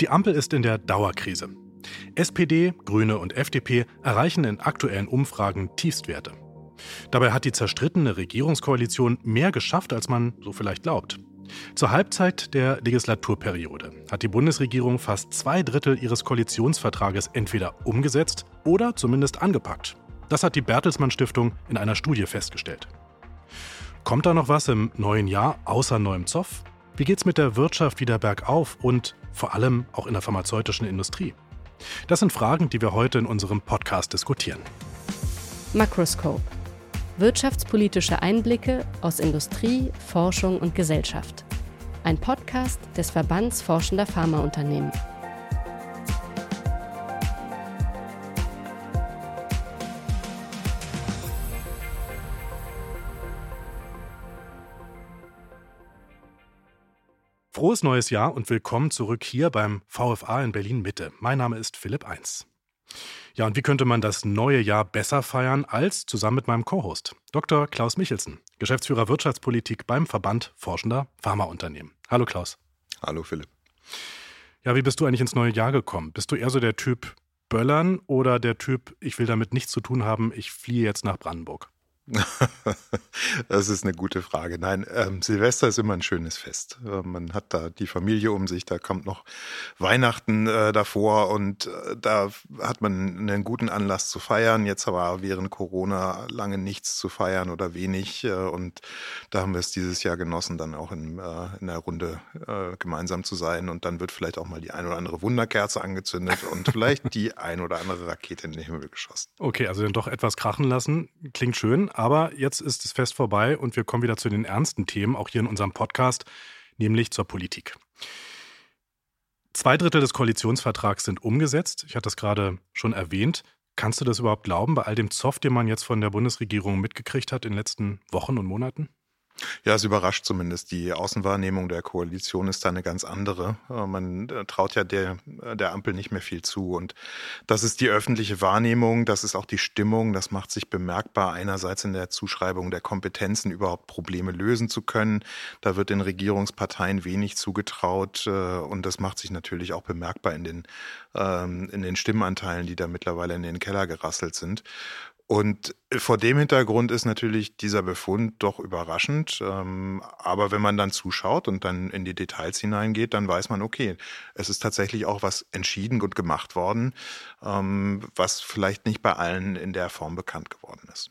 Die Ampel ist in der Dauerkrise. SPD, Grüne und FDP erreichen in aktuellen Umfragen Tiefstwerte. Dabei hat die zerstrittene Regierungskoalition mehr geschafft, als man so vielleicht glaubt. Zur Halbzeit der Legislaturperiode hat die Bundesregierung fast zwei Drittel ihres Koalitionsvertrages entweder umgesetzt oder zumindest angepackt. Das hat die Bertelsmann Stiftung in einer Studie festgestellt. Kommt da noch was im neuen Jahr außer neuem Zoff? Wie geht's mit der Wirtschaft wieder bergauf und vor allem auch in der pharmazeutischen Industrie? Das sind Fragen, die wir heute in unserem Podcast diskutieren. Makroscope. Wirtschaftspolitische Einblicke aus Industrie, Forschung und Gesellschaft. Ein Podcast des Verbands Forschender Pharmaunternehmen. Frohes neues Jahr und willkommen zurück hier beim VFA in Berlin Mitte. Mein Name ist Philipp Eins. Ja, und wie könnte man das neue Jahr besser feiern als zusammen mit meinem Co-Host, Dr. Klaus Michelsen, Geschäftsführer Wirtschaftspolitik beim Verband Forschender Pharmaunternehmen. Hallo Klaus. Hallo Philipp. Ja, wie bist du eigentlich ins neue Jahr gekommen? Bist du eher so der Typ Böllern oder der Typ, ich will damit nichts zu tun haben, ich fliehe jetzt nach Brandenburg? das ist eine gute Frage. Nein, ähm, Silvester ist immer ein schönes Fest. Äh, man hat da die Familie um sich, da kommt noch Weihnachten äh, davor und äh, da hat man einen guten Anlass zu feiern. Jetzt aber während Corona lange nichts zu feiern oder wenig äh, und da haben wir es dieses Jahr genossen, dann auch in, äh, in der Runde äh, gemeinsam zu sein und dann wird vielleicht auch mal die ein oder andere Wunderkerze angezündet und vielleicht die ein oder andere Rakete in den Himmel geschossen. Okay, also dann doch etwas krachen lassen, klingt schön. Aber jetzt ist das Fest vorbei und wir kommen wieder zu den ernsten Themen, auch hier in unserem Podcast, nämlich zur Politik. Zwei Drittel des Koalitionsvertrags sind umgesetzt. Ich hatte das gerade schon erwähnt. Kannst du das überhaupt glauben, bei all dem Zoff, den man jetzt von der Bundesregierung mitgekriegt hat in den letzten Wochen und Monaten? Ja, es überrascht zumindest. Die Außenwahrnehmung der Koalition ist da eine ganz andere. Äh, man äh, traut ja der, äh, der Ampel nicht mehr viel zu. Und das ist die öffentliche Wahrnehmung, das ist auch die Stimmung, das macht sich bemerkbar einerseits in der Zuschreibung der Kompetenzen, überhaupt Probleme lösen zu können. Da wird den Regierungsparteien wenig zugetraut und das macht sich natürlich auch bemerkbar in den, ähm, in den Stimmenanteilen, die da mittlerweile in den Keller gerasselt sind. Und vor dem Hintergrund ist natürlich dieser Befund doch überraschend. Ähm, aber wenn man dann zuschaut und dann in die Details hineingeht, dann weiß man, okay, es ist tatsächlich auch was entschieden und gemacht worden, ähm, was vielleicht nicht bei allen in der Form bekannt geworden ist.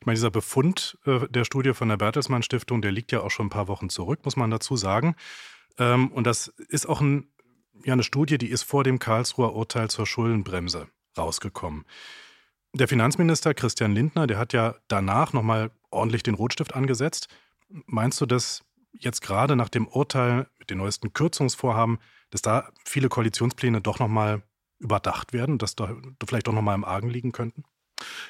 Ich meine, dieser Befund äh, der Studie von der Bertelsmann Stiftung, der liegt ja auch schon ein paar Wochen zurück, muss man dazu sagen. Ähm, und das ist auch ein, ja, eine Studie, die ist vor dem Karlsruher Urteil zur Schuldenbremse rausgekommen. Der Finanzminister Christian Lindner, der hat ja danach nochmal ordentlich den Rotstift angesetzt. Meinst du, dass jetzt gerade nach dem Urteil mit den neuesten Kürzungsvorhaben, dass da viele Koalitionspläne doch nochmal überdacht werden, dass da vielleicht doch nochmal im Argen liegen könnten?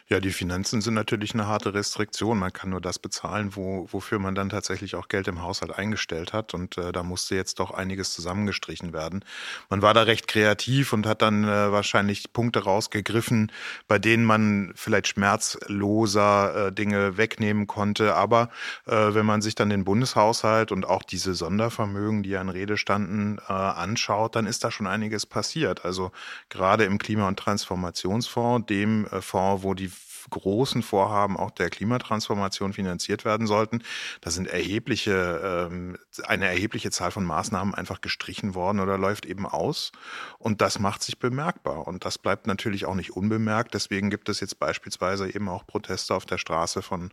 Ja, die Finanzen sind natürlich eine harte Restriktion. Man kann nur das bezahlen, wo, wofür man dann tatsächlich auch Geld im Haushalt eingestellt hat. Und äh, da musste jetzt doch einiges zusammengestrichen werden. Man war da recht kreativ und hat dann äh, wahrscheinlich Punkte rausgegriffen, bei denen man vielleicht schmerzloser äh, Dinge wegnehmen konnte. Aber äh, wenn man sich dann den Bundeshaushalt und auch diese Sondervermögen, die ja in Rede standen, äh, anschaut, dann ist da schon einiges passiert. Also gerade im Klima- und Transformationsfonds, dem äh, Wo die großen Vorhaben auch der Klimatransformation finanziert werden sollten. Da sind erhebliche, ähm, eine erhebliche Zahl von Maßnahmen einfach gestrichen worden oder läuft eben aus. Und das macht sich bemerkbar. Und das bleibt natürlich auch nicht unbemerkt. Deswegen gibt es jetzt beispielsweise eben auch Proteste auf der Straße von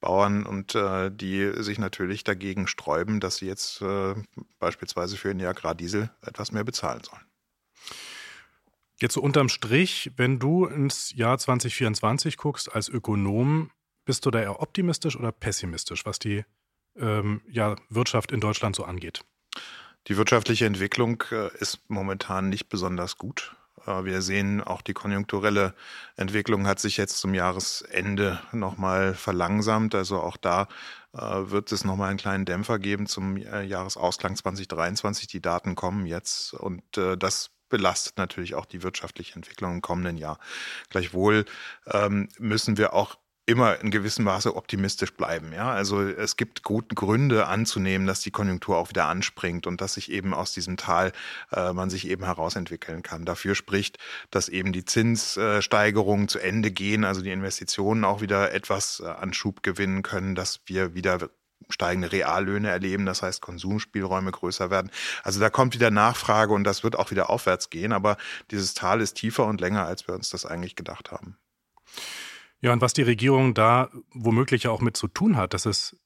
Bauern und äh, die sich natürlich dagegen sträuben, dass sie jetzt äh, beispielsweise für den Agrardiesel etwas mehr bezahlen sollen. Jetzt so unterm Strich, wenn du ins Jahr 2024 guckst als Ökonom, bist du da eher optimistisch oder pessimistisch, was die ähm, ja, Wirtschaft in Deutschland so angeht? Die wirtschaftliche Entwicklung äh, ist momentan nicht besonders gut. Äh, wir sehen auch die konjunkturelle Entwicklung hat sich jetzt zum Jahresende nochmal verlangsamt. Also auch da äh, wird es nochmal einen kleinen Dämpfer geben zum Jahresausklang 2023. Die Daten kommen jetzt und das belastet natürlich auch die wirtschaftliche Entwicklung im kommenden Jahr. Gleichwohl ähm, müssen wir auch immer in gewissem Maße optimistisch bleiben. Ja, also es gibt gute Gründe anzunehmen, dass die Konjunktur auch wieder anspringt und dass sich eben aus diesem Tal äh, man sich eben herausentwickeln kann. Dafür spricht, dass eben die Zinssteigerungen zu Ende gehen, also die Investitionen auch wieder etwas äh, Anschub gewinnen können, dass wir wieder steigende Reallöhne erleben, das heißt Konsumspielräume größer werden. Also da kommt wieder Nachfrage und das wird auch wieder aufwärts gehen, aber dieses Tal ist tiefer und länger, als wir uns das eigentlich gedacht haben. Ja, und was die Regierung da womöglich auch mit zu tun hat, dass es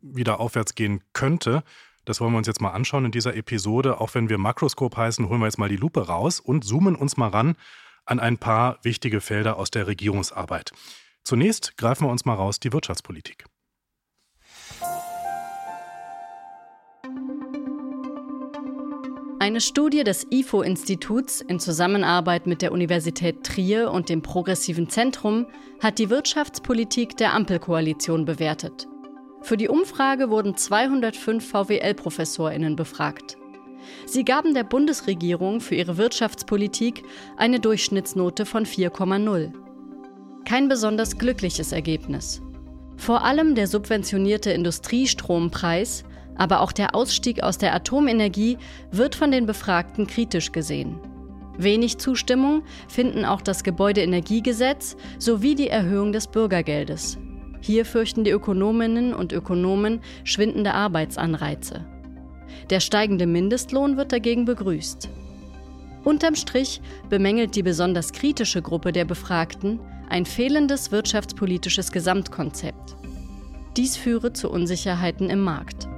wieder aufwärts gehen könnte, das wollen wir uns jetzt mal anschauen in dieser Episode. Auch wenn wir Makroskop heißen, holen wir jetzt mal die Lupe raus und zoomen uns mal ran an ein paar wichtige Felder aus der Regierungsarbeit. Zunächst greifen wir uns mal raus die Wirtschaftspolitik. Eine Studie des IFO-Instituts in Zusammenarbeit mit der Universität Trier und dem Progressiven Zentrum hat die Wirtschaftspolitik der Ampelkoalition bewertet. Für die Umfrage wurden 205 VWL-Professorinnen befragt. Sie gaben der Bundesregierung für ihre Wirtschaftspolitik eine Durchschnittsnote von 4,0. Kein besonders glückliches Ergebnis. Vor allem der subventionierte Industriestrompreis aber auch der Ausstieg aus der Atomenergie wird von den Befragten kritisch gesehen. Wenig Zustimmung finden auch das Gebäudeenergiegesetz sowie die Erhöhung des Bürgergeldes. Hier fürchten die Ökonominnen und Ökonomen schwindende Arbeitsanreize. Der steigende Mindestlohn wird dagegen begrüßt. Unterm Strich bemängelt die besonders kritische Gruppe der Befragten ein fehlendes wirtschaftspolitisches Gesamtkonzept. Dies führe zu Unsicherheiten im Markt.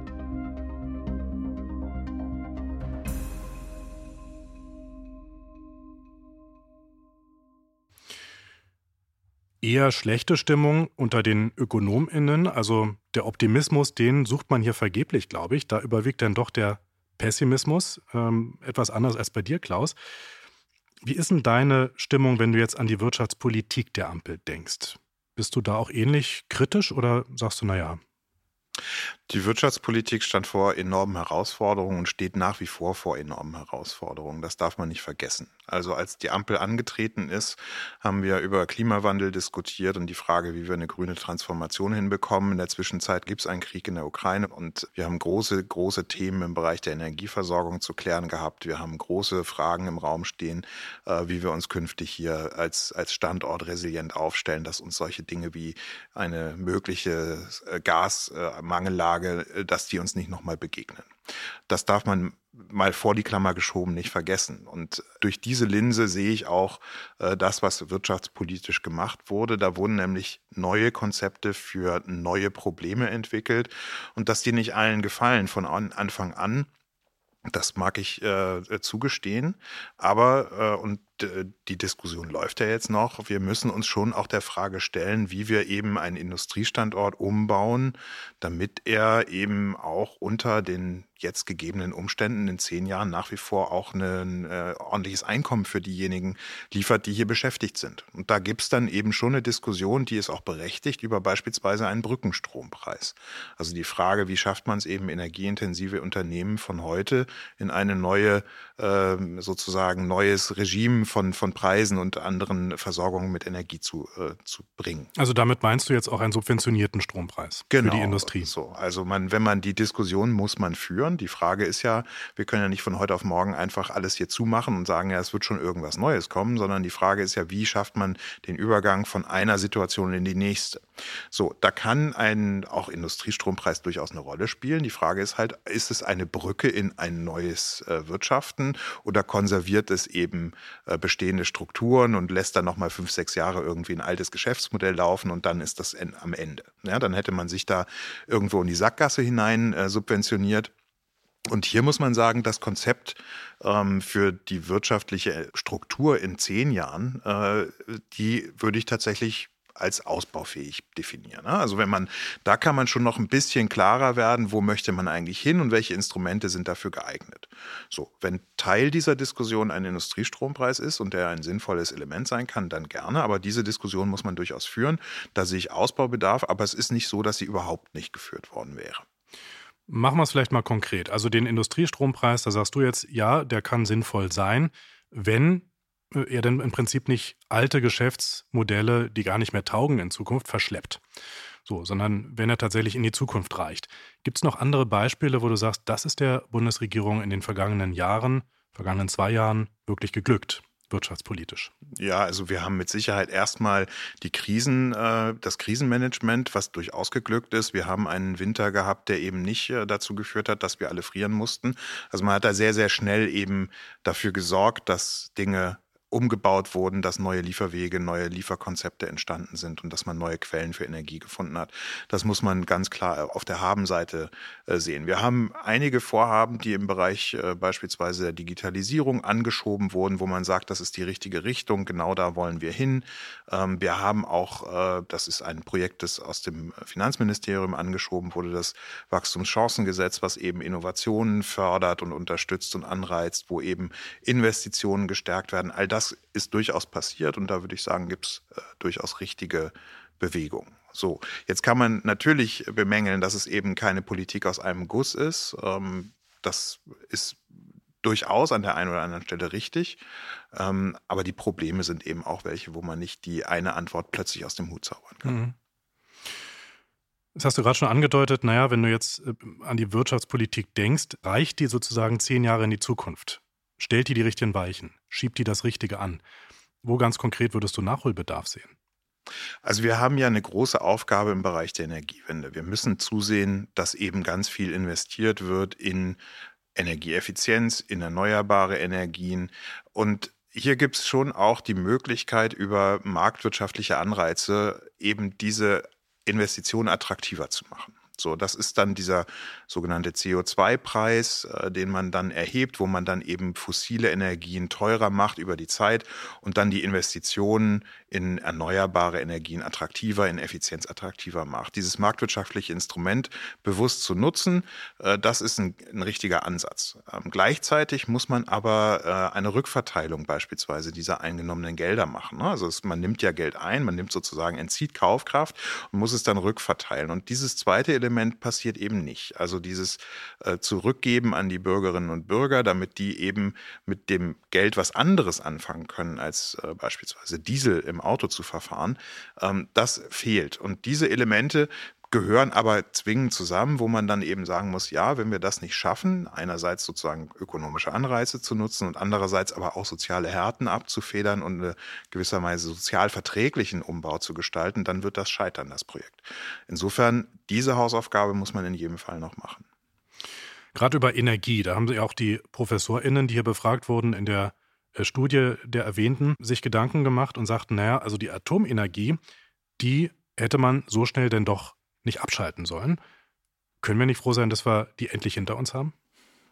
Eher schlechte Stimmung unter den ÖkonomInnen. Also der Optimismus, den sucht man hier vergeblich, glaube ich. Da überwiegt dann doch der Pessimismus. Ähm, etwas anders als bei dir, Klaus. Wie ist denn deine Stimmung, wenn du jetzt an die Wirtschaftspolitik der Ampel denkst? Bist du da auch ähnlich kritisch oder sagst du, naja, die Wirtschaftspolitik stand vor enormen Herausforderungen und steht nach wie vor vor enormen Herausforderungen. Das darf man nicht vergessen. Also als die Ampel angetreten ist, haben wir über Klimawandel diskutiert und die Frage, wie wir eine grüne Transformation hinbekommen. In der Zwischenzeit gibt es einen Krieg in der Ukraine und wir haben große, große Themen im Bereich der Energieversorgung zu klären gehabt. Wir haben große Fragen im Raum stehen, äh, wie wir uns künftig hier als, als Standort resilient aufstellen, dass uns solche Dinge wie eine mögliche äh, Gasmangellage äh, dass die uns nicht nochmal begegnen. Das darf man mal vor die Klammer geschoben nicht vergessen. Und durch diese Linse sehe ich auch äh, das, was wirtschaftspolitisch gemacht wurde. Da wurden nämlich neue Konzepte für neue Probleme entwickelt und dass die nicht allen gefallen von an, Anfang an. Das mag ich äh, zugestehen, aber äh, und die Diskussion läuft ja jetzt noch. Wir müssen uns schon auch der Frage stellen, wie wir eben einen Industriestandort umbauen, damit er eben auch unter den jetzt gegebenen Umständen in zehn Jahren nach wie vor auch ein äh, ordentliches Einkommen für diejenigen liefert, die hier beschäftigt sind. Und da gibt es dann eben schon eine Diskussion, die ist auch berechtigt, über beispielsweise einen Brückenstrompreis. Also die Frage, wie schafft man es eben energieintensive Unternehmen von heute in eine neue, äh, sozusagen neues Regime von, von Preisen und anderen Versorgungen mit Energie zu, äh, zu bringen. Also damit meinst du jetzt auch einen subventionierten Strompreis genau, für die Industrie? So, also man, wenn man die Diskussion muss man führen. Die Frage ist ja, wir können ja nicht von heute auf morgen einfach alles hier zumachen und sagen, ja, es wird schon irgendwas Neues kommen, sondern die Frage ist ja, wie schafft man den Übergang von einer Situation in die nächste? So, da kann ein auch Industriestrompreis durchaus eine Rolle spielen. Die Frage ist halt, ist es eine Brücke in ein neues äh, Wirtschaften oder konserviert es eben äh, bestehende Strukturen und lässt dann nochmal fünf, sechs Jahre irgendwie ein altes Geschäftsmodell laufen und dann ist das am Ende. Ja, dann hätte man sich da irgendwo in die Sackgasse hinein äh, subventioniert. Und hier muss man sagen, das Konzept ähm, für die wirtschaftliche Struktur in zehn Jahren, äh, die würde ich tatsächlich als ausbaufähig definieren. Ne? Also wenn man, da kann man schon noch ein bisschen klarer werden, wo möchte man eigentlich hin und welche Instrumente sind dafür geeignet. So, wenn Teil dieser Diskussion ein Industriestrompreis ist und der ein sinnvolles Element sein kann, dann gerne. Aber diese Diskussion muss man durchaus führen. Da sehe ich Ausbaubedarf, aber es ist nicht so, dass sie überhaupt nicht geführt worden wäre. Machen wir es vielleicht mal konkret. Also den Industriestrompreis, da sagst du jetzt, ja, der kann sinnvoll sein, wenn äh, er denn im Prinzip nicht alte Geschäftsmodelle, die gar nicht mehr taugen in Zukunft, verschleppt. So, sondern wenn er tatsächlich in die Zukunft reicht. Gibt es noch andere Beispiele, wo du sagst, das ist der Bundesregierung in den vergangenen Jahren, vergangenen zwei Jahren wirklich geglückt? wirtschaftspolitisch? Ja, also wir haben mit Sicherheit erstmal die Krisen, äh, das Krisenmanagement, was durchaus geglückt ist. Wir haben einen Winter gehabt, der eben nicht äh, dazu geführt hat, dass wir alle frieren mussten. Also man hat da sehr, sehr schnell eben dafür gesorgt, dass Dinge umgebaut wurden, dass neue Lieferwege, neue Lieferkonzepte entstanden sind und dass man neue Quellen für Energie gefunden hat. Das muss man ganz klar auf der Habenseite äh, sehen. Wir haben einige Vorhaben, die im Bereich äh, beispielsweise der Digitalisierung angeschoben wurden, wo man sagt, das ist die richtige Richtung, genau da wollen wir hin. Ähm, wir haben auch, äh, das ist ein Projekt, das aus dem Finanzministerium angeschoben wurde, das Wachstumschancengesetz, was eben Innovationen fördert und unterstützt und anreizt, wo eben Investitionen gestärkt werden. All das das ist durchaus passiert und da würde ich sagen, gibt es äh, durchaus richtige Bewegungen. So, jetzt kann man natürlich bemängeln, dass es eben keine Politik aus einem Guss ist. Ähm, das ist durchaus an der einen oder anderen Stelle richtig. Ähm, aber die Probleme sind eben auch welche, wo man nicht die eine Antwort plötzlich aus dem Hut zaubern kann. Mhm. Das hast du gerade schon angedeutet. Naja, wenn du jetzt äh, an die Wirtschaftspolitik denkst, reicht die sozusagen zehn Jahre in die Zukunft? Stellt die die richtigen Weichen? Schiebt die das Richtige an? Wo ganz konkret würdest du Nachholbedarf sehen? Also wir haben ja eine große Aufgabe im Bereich der Energiewende. Wir müssen zusehen, dass eben ganz viel investiert wird in Energieeffizienz, in erneuerbare Energien. Und hier gibt es schon auch die Möglichkeit, über marktwirtschaftliche Anreize eben diese Investitionen attraktiver zu machen. So, das ist dann dieser sogenannte CO2-Preis, äh, den man dann erhebt, wo man dann eben fossile Energien teurer macht über die Zeit und dann die Investitionen in erneuerbare Energien attraktiver, in Effizienz attraktiver macht. Dieses marktwirtschaftliche Instrument bewusst zu nutzen, äh, das ist ein, ein richtiger Ansatz. Ähm, gleichzeitig muss man aber äh, eine Rückverteilung beispielsweise dieser eingenommenen Gelder machen. Ne? Also es, man nimmt ja Geld ein, man nimmt sozusagen, entzieht Kaufkraft und muss es dann rückverteilen. Und dieses zweite Element passiert eben nicht. Also dieses äh, Zurückgeben an die Bürgerinnen und Bürger, damit die eben mit dem Geld was anderes anfangen können, als beispielsweise Diesel im Auto zu verfahren, ähm, das fehlt. Und diese Elemente gehören aber zwingend zusammen, wo man dann eben sagen muss, ja, wenn wir das nicht schaffen, einerseits sozusagen ökonomische Anreize zu nutzen und andererseits aber auch soziale Härten abzufedern und eine gewisserweise sozial verträglichen Umbau zu gestalten, dann wird das scheitern, das Projekt. Insofern, diese Hausaufgabe muss man in jedem Fall noch machen. Gerade über Energie, da haben Sie auch die ProfessorInnen, die hier befragt wurden, in der Studie der Erwähnten, sich Gedanken gemacht und sagten, naja, also die Atomenergie, die hätte man so schnell denn doch nicht abschalten sollen. Können wir nicht froh sein, dass wir die endlich hinter uns haben?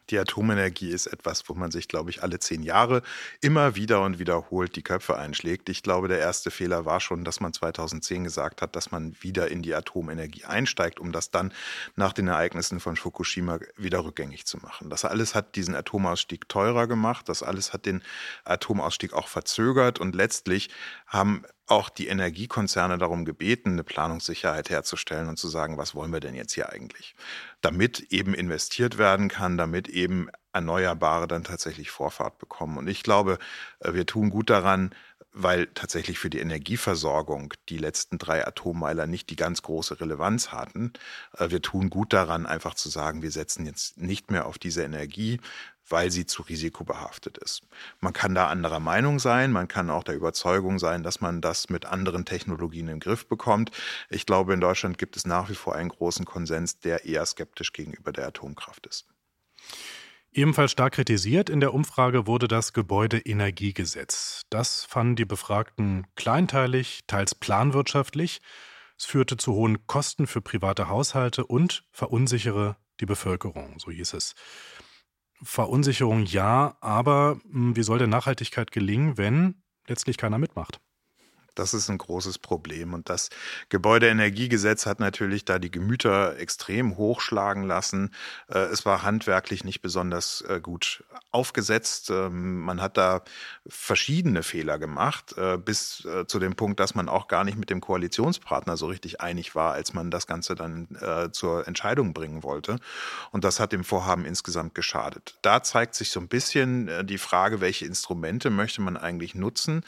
Die Atomenergie ist etwas, wo man sich, glaube ich, alle zehn Jahre immer wieder und wiederholt die Köpfe einschlägt. Ich glaube, der erste Fehler war schon, dass man 2010 gesagt hat, dass man wieder in die Atomenergie einsteigt, um das dann nach den Ereignissen von Fukushima wieder rückgängig zu machen. Das alles hat diesen Atomausstieg teurer gemacht. Das alles hat den Atomausstieg auch verzögert und letztlich haben auch die Energiekonzerne darum gebeten, eine Planungssicherheit herzustellen und zu sagen, was wollen wir denn jetzt hier eigentlich? Damit eben investiert werden kann, damit eben Erneuerbare dann tatsächlich Vorfahrt bekommen. Und ich glaube, äh, wir tun gut daran, weil tatsächlich für die Energieversorgung die letzten drei Atommeiler nicht die ganz große Relevanz hatten. Äh, wir tun gut daran, einfach zu sagen, wir setzen jetzt nicht mehr auf diese Energie, weil sie zu risikobehaftet ist. Man kann da anderer Meinung sein, man kann auch der Überzeugung sein, dass man das mit anderen Technologien im Griff bekommt. Ich glaube, in Deutschland gibt es nach wie vor einen großen Konsens, der eher skeptisch gegenüber der Atomkraft ist. Ebenfalls stark kritisiert in der Umfrage wurde das Gebäudeenergiegesetz. Das fanden die Befragten kleinteilig, teils planwirtschaftlich. Es führte zu hohen Kosten für private Haushalte und verunsichere die Bevölkerung, so hieß es. Verunsicherung ja, aber hm, wie soll denn Nachhaltigkeit gelingen, wenn letztlich keiner mitmacht? Das ist ein großes Problem. Und das Gebäudeenergiegesetz hat natürlich da die Gemüter extrem hochschlagen lassen. Äh, es war handwerklich nicht besonders äh, gut aufgesetzt. Ähm, man hat da verschiedene Fehler gemacht, äh, bis zu dem Punkt, dass man auch gar nicht mit dem Koalitionspartner so richtig einig war, als man das Ganze dann zur Entscheidung bringen wollte. Und das hat dem Vorhaben insgesamt geschadet. Da zeigt sich so ein bisschen die Frage, welche Instrumente möchte man eigentlich nutzen.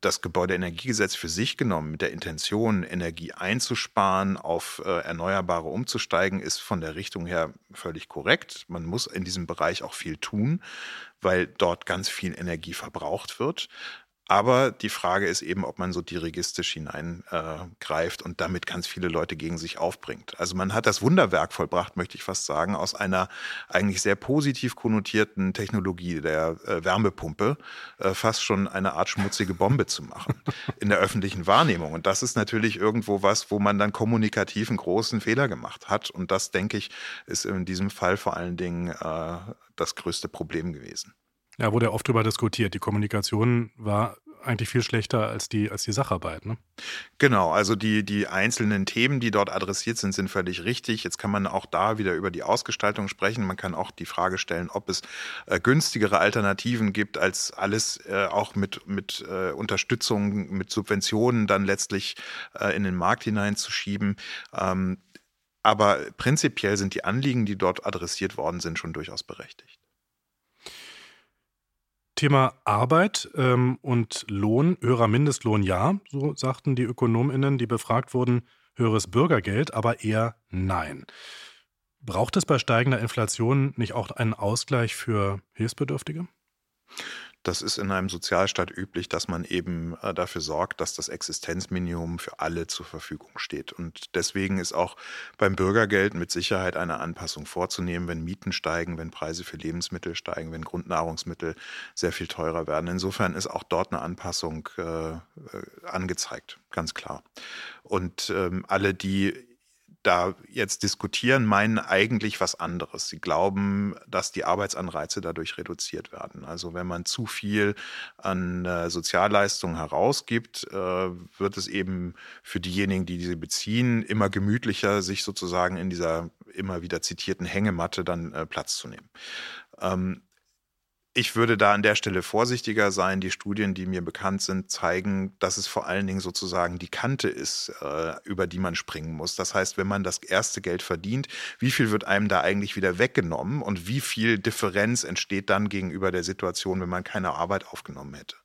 Das Gebäudeenergie Energiegesetz für sich genommen mit der Intention, Energie einzusparen, auf äh, Erneuerbare umzusteigen, ist von der Richtung her völlig korrekt. Man muss in diesem Bereich auch viel tun, weil dort ganz viel Energie verbraucht wird. Aber die Frage ist eben, ob man so dirigistisch hineingreift äh, und damit ganz viele Leute gegen sich aufbringt. Also man hat das Wunderwerk vollbracht, möchte ich fast sagen, aus einer eigentlich sehr positiv konnotierten Technologie der äh, Wärmepumpe äh, fast schon eine Art schmutzige Bombe zu machen in der öffentlichen Wahrnehmung. Und das ist natürlich irgendwo was, wo man dann kommunikativ einen großen Fehler gemacht hat. Und das, denke ich, ist in diesem Fall vor allen Dingen das größte Problem gewesen. Ja, wurde ja oft darüber diskutiert. Die Kommunikation war eigentlich viel schlechter als die, als die Sacharbeit. Ne? Genau, also die, die einzelnen Themen, die dort adressiert sind, sind völlig richtig. Jetzt kann man auch da wieder über die Ausgestaltung sprechen. Man kann auch die Frage stellen, ob es äh, günstigere Alternativen gibt, als alles äh, auch mit, mit äh, Unterstützung, mit Subventionen dann letztlich äh, in den Markt hineinzuschieben. Ähm, aber prinzipiell sind die Anliegen, die dort adressiert worden sind, schon durchaus berechtigt. Thema Arbeit ähm, und Lohn, höherer Mindestlohn ja, so sagten die Ökonominnen, die befragt wurden, höheres Bürgergeld, aber eher nein. Braucht es bei steigender Inflation nicht auch einen Ausgleich für Hilfsbedürftige? Das ist in einem Sozialstaat üblich, dass man eben äh, dafür sorgt, dass das Existenzminimum für alle zur Verfügung steht. Und deswegen ist auch beim Bürgergeld mit Sicherheit eine Anpassung vorzunehmen, wenn Mieten steigen, wenn Preise für Lebensmittel steigen, wenn Grundnahrungsmittel sehr viel teurer werden. Insofern ist auch dort eine Anpassung äh, äh angezeigt, ganz klar. Und ähm, alle, die da jetzt diskutieren, meinen eigentlich was anderes. Sie glauben, dass die Arbeitsanreize dadurch reduziert werden. Also wenn man zu viel an äh, Sozialleistungen herausgibt, äh, wird es eben für diejenigen, die diese beziehen, immer gemütlicher, sich sozusagen in dieser immer wieder zitierten Hängematte dann äh, Platz zu nehmen. Ähm, ich würde da an der Stelle vorsichtiger sein. Die Studien, die mir bekannt sind, zeigen, dass es vor allen Dingen sozusagen die Kante ist, äh, über die man springen muss. Das heißt, wenn man das erste Geld verdient, wie viel wird einem da eigentlich wieder weggenommen und wie viel Differenz entsteht dann gegenüber der Situation, wenn man keine Arbeit aufgenommen hätte?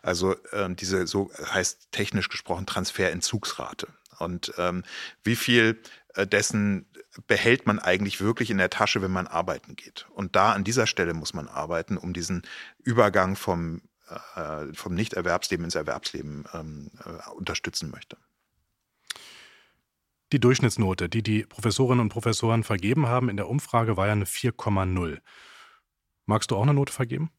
Also ähm, diese so heißt technisch gesprochen Transferentzugsrate. Und ähm, wie viel dessen behält man eigentlich wirklich in der Tasche, wenn man arbeiten geht. Und da an dieser Stelle muss man arbeiten, um diesen Übergang vom, äh, vom Nichterwerbsleben ins Erwerbsleben ähm, äh, unterstützen möchte. Die Durchschnittsnote, die die Professorinnen und Professoren vergeben haben in der Umfrage, war ja eine 4,0. Magst du auch eine Note vergeben?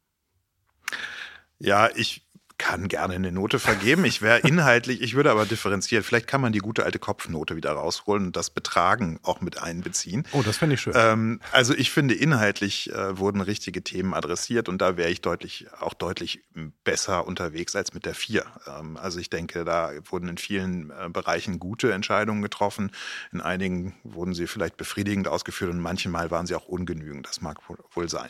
Ja, ich kann gerne eine Note vergeben. Ich wäre inhaltlich, ich würde aber differenzieren. Vielleicht kann man die gute alte Kopfnote wieder rausholen und das Betragen auch mit einbeziehen. Oh, das fände ich schön. Ähm, also ich finde, inhaltlich äh, wurden richtige Themen adressiert und da wäre ich deutlich, auch deutlich besser unterwegs als mit der vier. Ähm, also ich denke, da wurden in vielen äh, Bereichen gute Entscheidungen getroffen. In einigen wurden sie vielleicht befriedigend ausgeführt und manchmal waren sie auch ungenügend. Das mag wohl sein.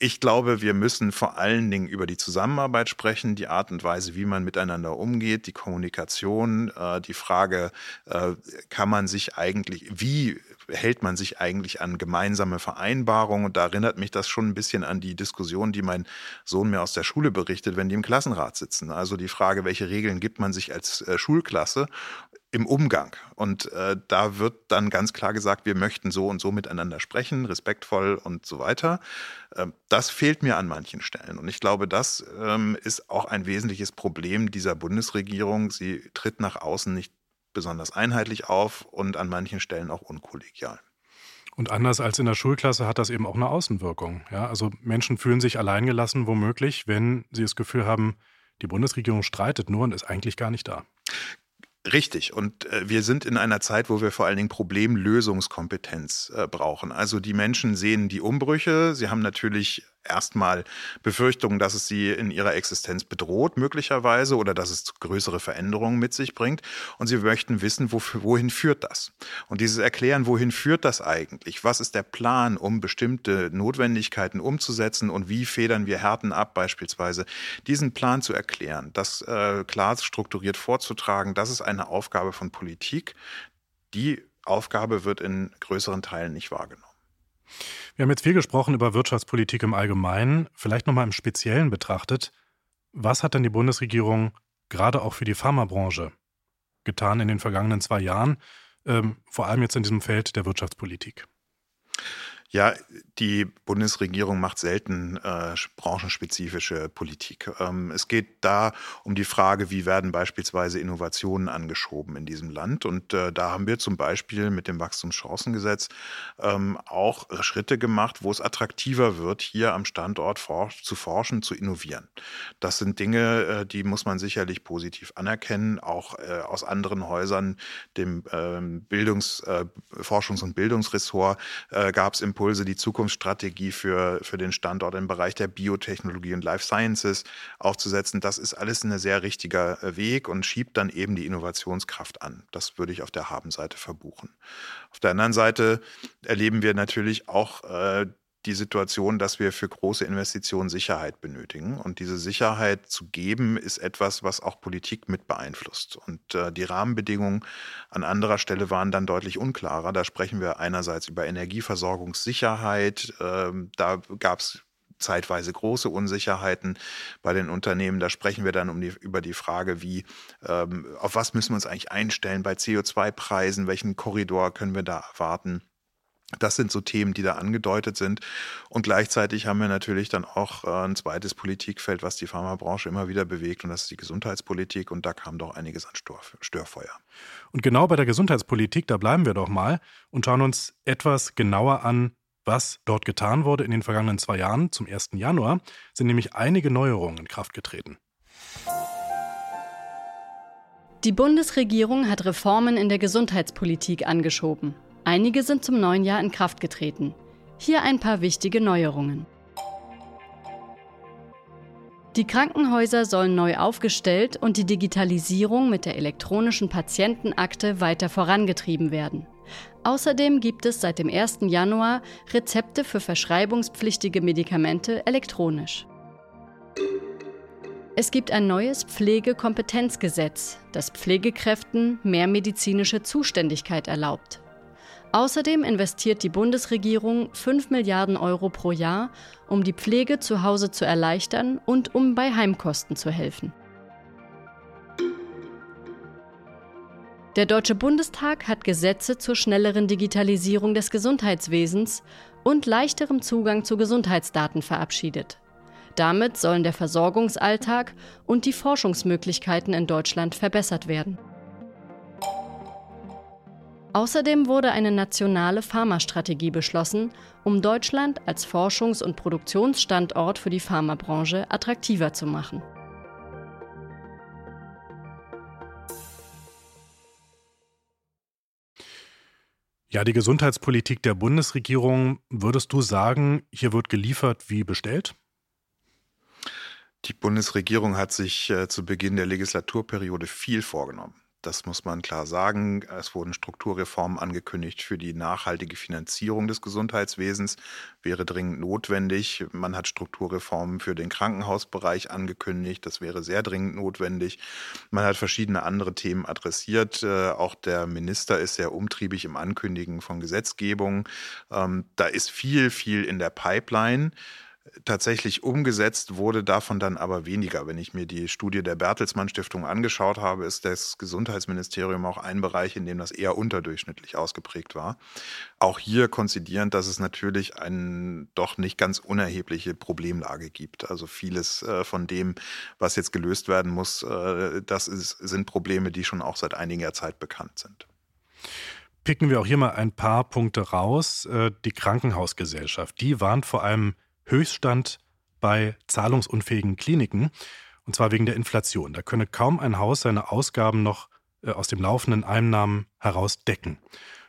Ich glaube, wir müssen vor allen Dingen über die Zusammenarbeit sprechen, die Art Art und Weise, wie man miteinander umgeht, die Kommunikation, äh, die Frage, äh, kann man sich eigentlich, wie hält man sich eigentlich an gemeinsame Vereinbarungen? Und da erinnert mich das schon ein bisschen an die Diskussion, die mein Sohn mir aus der Schule berichtet, wenn die im Klassenrat sitzen. Also die Frage, welche Regeln gibt man sich als äh, Schulklasse? im Umgang. Und äh, da wird dann ganz klar gesagt, wir möchten so und so miteinander sprechen, respektvoll und so weiter. Ähm, das fehlt mir an manchen Stellen. Und ich glaube, das ähm, ist auch ein wesentliches Problem dieser Bundesregierung. Sie tritt nach außen nicht besonders einheitlich auf und an manchen Stellen auch unkollegial. Und anders als in der Schulklasse hat das eben auch eine Außenwirkung. Ja, also Menschen fühlen sich alleingelassen, womöglich, wenn sie das Gefühl haben, die Bundesregierung streitet nur und ist eigentlich gar nicht da. Richtig. Und äh, wir sind in einer Zeit, wo wir vor allen Dingen Problemlösungskompetenz äh, brauchen. Also die Menschen sehen die Umbrüche. Sie haben natürlich erstmal Befürchtungen, dass es sie in ihrer Existenz bedroht, möglicherweise, oder dass es größere Veränderungen mit sich bringt. Und sie möchten wissen, wohin führt das? Und dieses Erklären, wohin führt das eigentlich? Was ist der Plan, um bestimmte Notwendigkeiten umzusetzen und wie federn wir Härten ab, beispielsweise? Diesen Plan zu erklären, das äh, klar strukturiert vorzutragen, das ist eine Aufgabe von Politik. Die Aufgabe wird in größeren Teilen nicht wahrgenommen. Wir haben jetzt viel gesprochen über Wirtschaftspolitik im Allgemeinen, vielleicht nochmal im Speziellen betrachtet. Was hat denn die Bundesregierung gerade auch für die Pharmabranche getan in den vergangenen zwei Jahren, ähm, vor allem jetzt in diesem Feld der Wirtschaftspolitik? Ja, die Bundesregierung macht selten äh, branchenspezifische Politik. Ähm, es geht da um die Frage, wie werden beispielsweise Innovationen angeschoben in diesem Land. Und äh, da haben wir zum Beispiel mit dem Wachstumschancengesetz ähm, auch Schritte gemacht, wo es attraktiver wird, hier am Standort for zu forschen, zu innovieren. Das sind Dinge, äh, die muss man sicherlich positiv anerkennen, auch äh, aus anderen Häusern, dem ähm, Bildungs-, äh, Forschungs- und Bildungsressort äh, gab es im Impulse, die Zukunftsstrategie für, für den Standort im Bereich der Biotechnologie und Life Sciences aufzusetzen. Das ist alles ein sehr richtiger äh, Weg und schiebt dann eben die Innovationskraft an. Das würde ich auf der Habenseite verbuchen. Auf der anderen Seite erleben wir natürlich auch äh, die Situation, dass wir für große Investitionen Sicherheit benötigen. Und diese Sicherheit zu geben, ist etwas, was auch Politik mit beeinflusst. Und äh, die Rahmenbedingungen an anderer Stelle waren dann deutlich unklarer. Da sprechen wir einerseits über Energieversorgungssicherheit. Ähm, da gab es zeitweise große Unsicherheiten bei den Unternehmen. Da sprechen wir dann um die, über die Frage, wie, ähm, auf was müssen wir uns eigentlich einstellen bei CO2-Preisen, welchen Korridor können wir da erwarten. Das sind so Themen, die da angedeutet sind. Und gleichzeitig haben wir natürlich dann auch äh, ein zweites Politikfeld, was die Pharmabranche immer wieder bewegt, und das ist die Gesundheitspolitik. Und da kam doch einiges an Störfeuer. Und genau bei der Gesundheitspolitik, da bleiben wir doch mal und schauen uns etwas genauer an, was dort getan wurde in den vergangenen zwei Jahren. Zum 1. Januar sind nämlich einige Neuerungen in Kraft getreten. Die Bundesregierung hat Reformen in der Gesundheitspolitik angeschoben. Einige sind zum neuen Jahr in Kraft getreten. Hier ein paar wichtige Neuerungen. Die Krankenhäuser sollen neu aufgestellt und die Digitalisierung mit der elektronischen Patientenakte weiter vorangetrieben werden. Außerdem gibt es seit dem 1. Januar Rezepte für verschreibungspflichtige Medikamente elektronisch. Es gibt ein neues Pflegekompetenzgesetz, das Pflegekräften mehr medizinische Zuständigkeit erlaubt. Außerdem investiert die Bundesregierung 5 Milliarden Euro pro Jahr, um die Pflege zu Hause zu erleichtern und um bei Heimkosten zu helfen. Der Deutsche Bundestag hat Gesetze zur schnelleren Digitalisierung des Gesundheitswesens und leichterem Zugang zu Gesundheitsdaten verabschiedet. Damit sollen der Versorgungsalltag und die Forschungsmöglichkeiten in Deutschland verbessert werden. Außerdem wurde eine nationale Pharmastrategie beschlossen, um Deutschland als Forschungs- und Produktionsstandort für die Pharmabranche attraktiver zu machen. Ja, die Gesundheitspolitik der Bundesregierung, würdest du sagen, hier wird geliefert wie bestellt? Die Bundesregierung hat sich äh, zu Beginn der Legislaturperiode viel vorgenommen. Das muss man klar sagen. Es wurden Strukturreformen angekündigt für die nachhaltige Finanzierung des Gesundheitswesens, wäre dringend notwendig. Man hat Strukturreformen für den Krankenhausbereich angekündigt, das wäre sehr dringend notwendig. Man hat verschiedene andere Themen adressiert. Äh, auch der Minister ist sehr umtriebig im Ankündigen von Gesetzgebung. Ähm, da ist viel, viel in der Pipeline. Tatsächlich umgesetzt wurde davon dann aber weniger. Wenn ich mir die Studie der Bertelsmann Stiftung angeschaut habe, ist das Gesundheitsministerium auch ein Bereich, in dem das eher unterdurchschnittlich ausgeprägt war. Auch hier konzidierend, dass es natürlich eine doch nicht ganz unerhebliche Problemlage gibt. Also vieles äh, von dem, was jetzt gelöst werden muss, äh, das ist, sind Probleme, die schon auch seit einiger Zeit bekannt sind picken wir auch hier mal ein paar Punkte raus. Äh, die Krankenhausgesellschaft, die warnt vor allem Höchststand bei zahlungsunfähigen Kliniken, und zwar wegen der Inflation. Da könne kaum ein Haus seine Ausgaben noch äh, aus dem laufenden Einnahmen heraus decken.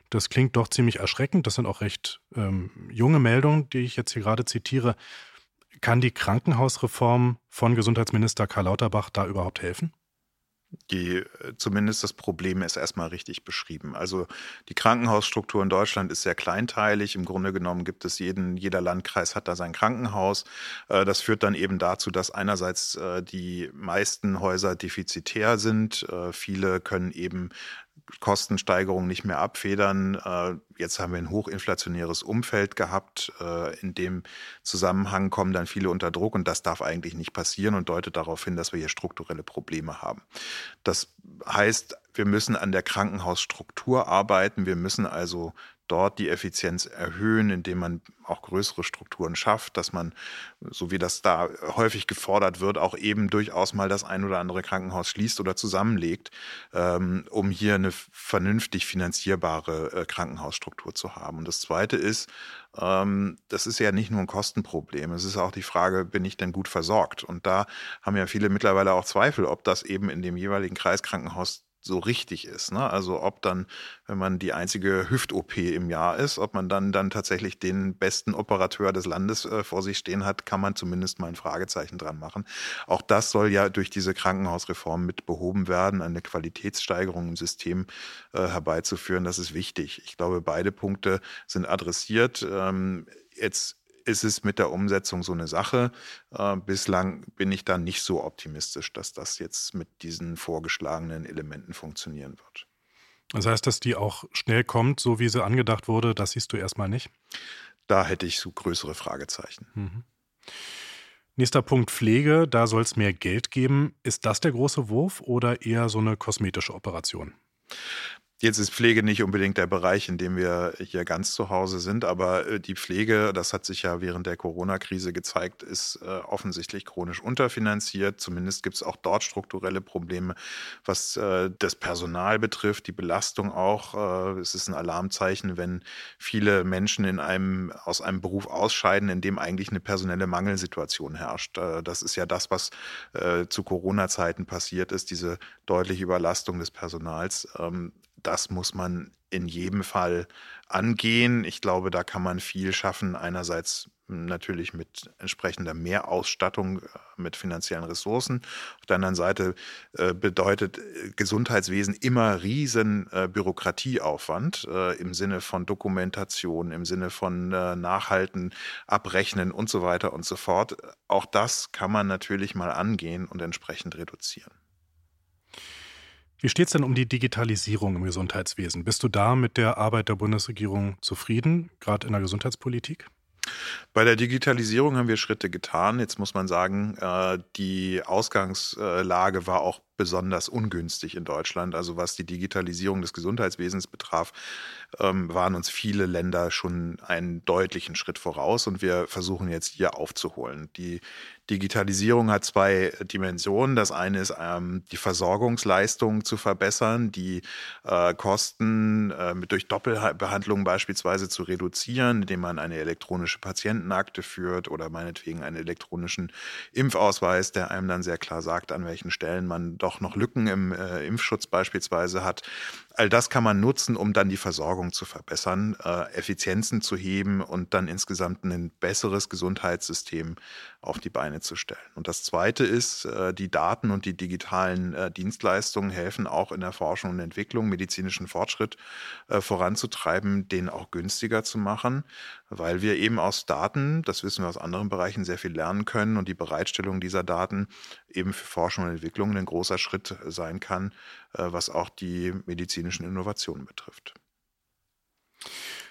Das klingt doch ziemlich erschreckend. Das sind auch recht ähm, junge Meldungen, die ich jetzt hier gerade zitiere. Kann die Krankenhausreform von Gesundheitsminister Karl Lauterbach da überhaupt helfen? Die äh, zumindest das Problem ist erstmal richtig beschrieben. Also die Krankenhausstruktur in Deutschland ist sehr kleinteilig. Im Grunde genommen gibt es jeden, jeder Landkreis hat da sein Krankenhaus. Äh, das führt dann eben dazu, dass einerseits äh, die meisten Häuser defizitär sind. Viele können eben Kostensteigerungen nicht mehr abfedern. Äh, jetzt haben wir ein hochinflationäres Umfeld gehabt. Äh, in dem Zusammenhang kommen dann viele unter Druck und das darf eigentlich nicht passieren und deutet darauf hin, dass wir hier strukturelle Probleme haben. Das heißt, wir müssen an der Krankenhausstruktur arbeiten. Wir müssen also dort die Effizienz erhöhen, indem man auch größere Strukturen schafft, dass man, so wie das da häufig gefordert wird, auch eben durchaus mal das ein oder andere Krankenhaus schließt oder zusammenlegt, ähm, um hier eine vernünftig finanzierbare äh, Krankenhausstruktur zu haben. Und das Zweite ist, ähm, das ist ja nicht nur ein Kostenproblem, es ist auch die Frage, bin ich denn gut versorgt? Und da haben ja viele mittlerweile auch Zweifel, ob das eben in dem jeweiligen Kreiskrankenhaus so richtig ist. Ne? Also ob dann, wenn man die einzige Hüft-OP im Jahr ist, ob man dann, dann tatsächlich den besten Operateur des Landes äh, vor sich stehen hat, kann man zumindest mal ein Fragezeichen dran machen. Auch das soll ja durch diese Krankenhausreform mit behoben werden, eine Qualitätssteigerung im System äh, herbeizuführen. Das ist wichtig. Ich glaube, beide Punkte sind adressiert. Ähm, jetzt ist es mit der Umsetzung so eine Sache. Äh, bislang bin ich da nicht so optimistisch, dass das jetzt mit diesen vorgeschlagenen Elementen funktionieren wird. Das heißt, dass die auch schnell kommt, so wie sie angedacht wurde, das siehst du erstmal nicht? Da hätte ich so größere Fragezeichen. Mhm. Nächster Punkt Pflege, da soll es mehr Geld geben. Ist das der große Wurf oder eher so eine kosmetische Operation? Jetzt ist Pflege nicht unbedingt der Bereich, in dem wir hier ganz zu Hause sind, aber äh, die Pflege, das hat sich ja während der Corona-Krise gezeigt, ist äh, offensichtlich chronisch unterfinanziert. Zumindest gibt es auch dort strukturelle Probleme, was äh, das Personal betrifft, die Belastung auch. Es ist ein Alarmzeichen, wenn viele Menschen in einem, aus einem Beruf ausscheiden, in dem eigentlich eine personelle Mangelsituation herrscht. Das ist ja das, was zu Corona-Zeiten passiert ist, diese deutliche Überlastung des Personals. Ähm, das muss man in jedem Fall angehen. Ich glaube, da kann man viel schaffen. Einerseits natürlich mit entsprechender Mehrausstattung, äh, mit finanziellen Ressourcen. Auf der anderen Seite äh, bedeutet äh, Gesundheitswesen immer riesen Bürokratieaufwand im Sinne von Dokumentation, im Sinne von Nachhalten, Abrechnen und so weiter und so fort. Auch das kann man natürlich mal angehen und entsprechend reduzieren. Wie steht es denn um die Digitalisierung im Gesundheitswesen? Bist du da mit der Arbeit der Bundesregierung zufrieden, gerade in der Gesundheitspolitik? Bei der Digitalisierung haben wir Schritte getan. Jetzt muss man sagen, äh, die Ausgangslage war auch besonders ungünstig in Deutschland. Also was die Digitalisierung des Gesundheitswesens betraf, ähm, waren uns viele Länder schon einen deutlichen Schritt voraus und wir versuchen jetzt hier aufzuholen. Die Digitalisierung hat zwei Dimensionen. Das eine ist, ähm, die Versorgungsleistung zu verbessern, die äh, Kosten äh, durch Doppelbehandlung beispielsweise zu reduzieren, indem man eine elektronische Patientenakte führt oder meinetwegen einen elektronischen Impfausweis, der einem dann sehr klar sagt, an welchen Stellen man doch auch noch Lücken im äh, Impfschutz beispielsweise hat. All das kann man nutzen, um dann die Versorgung zu verbessern, äh, Effizienzen zu heben und dann insgesamt ein besseres Gesundheitssystem auf die Beine zu stellen. Und das Zweite ist, äh, die Daten und die digitalen äh, Dienstleistungen helfen auch in der Forschung und Entwicklung, medizinischen Fortschritt äh, voranzutreiben, den auch günstiger zu machen, weil wir eben aus Daten, das wissen wir aus anderen Bereichen, sehr viel lernen können und die Bereitstellung dieser Daten eben für Forschung und Entwicklung ein großer Schritt sein kann, was auch die medizinischen Innovationen betrifft.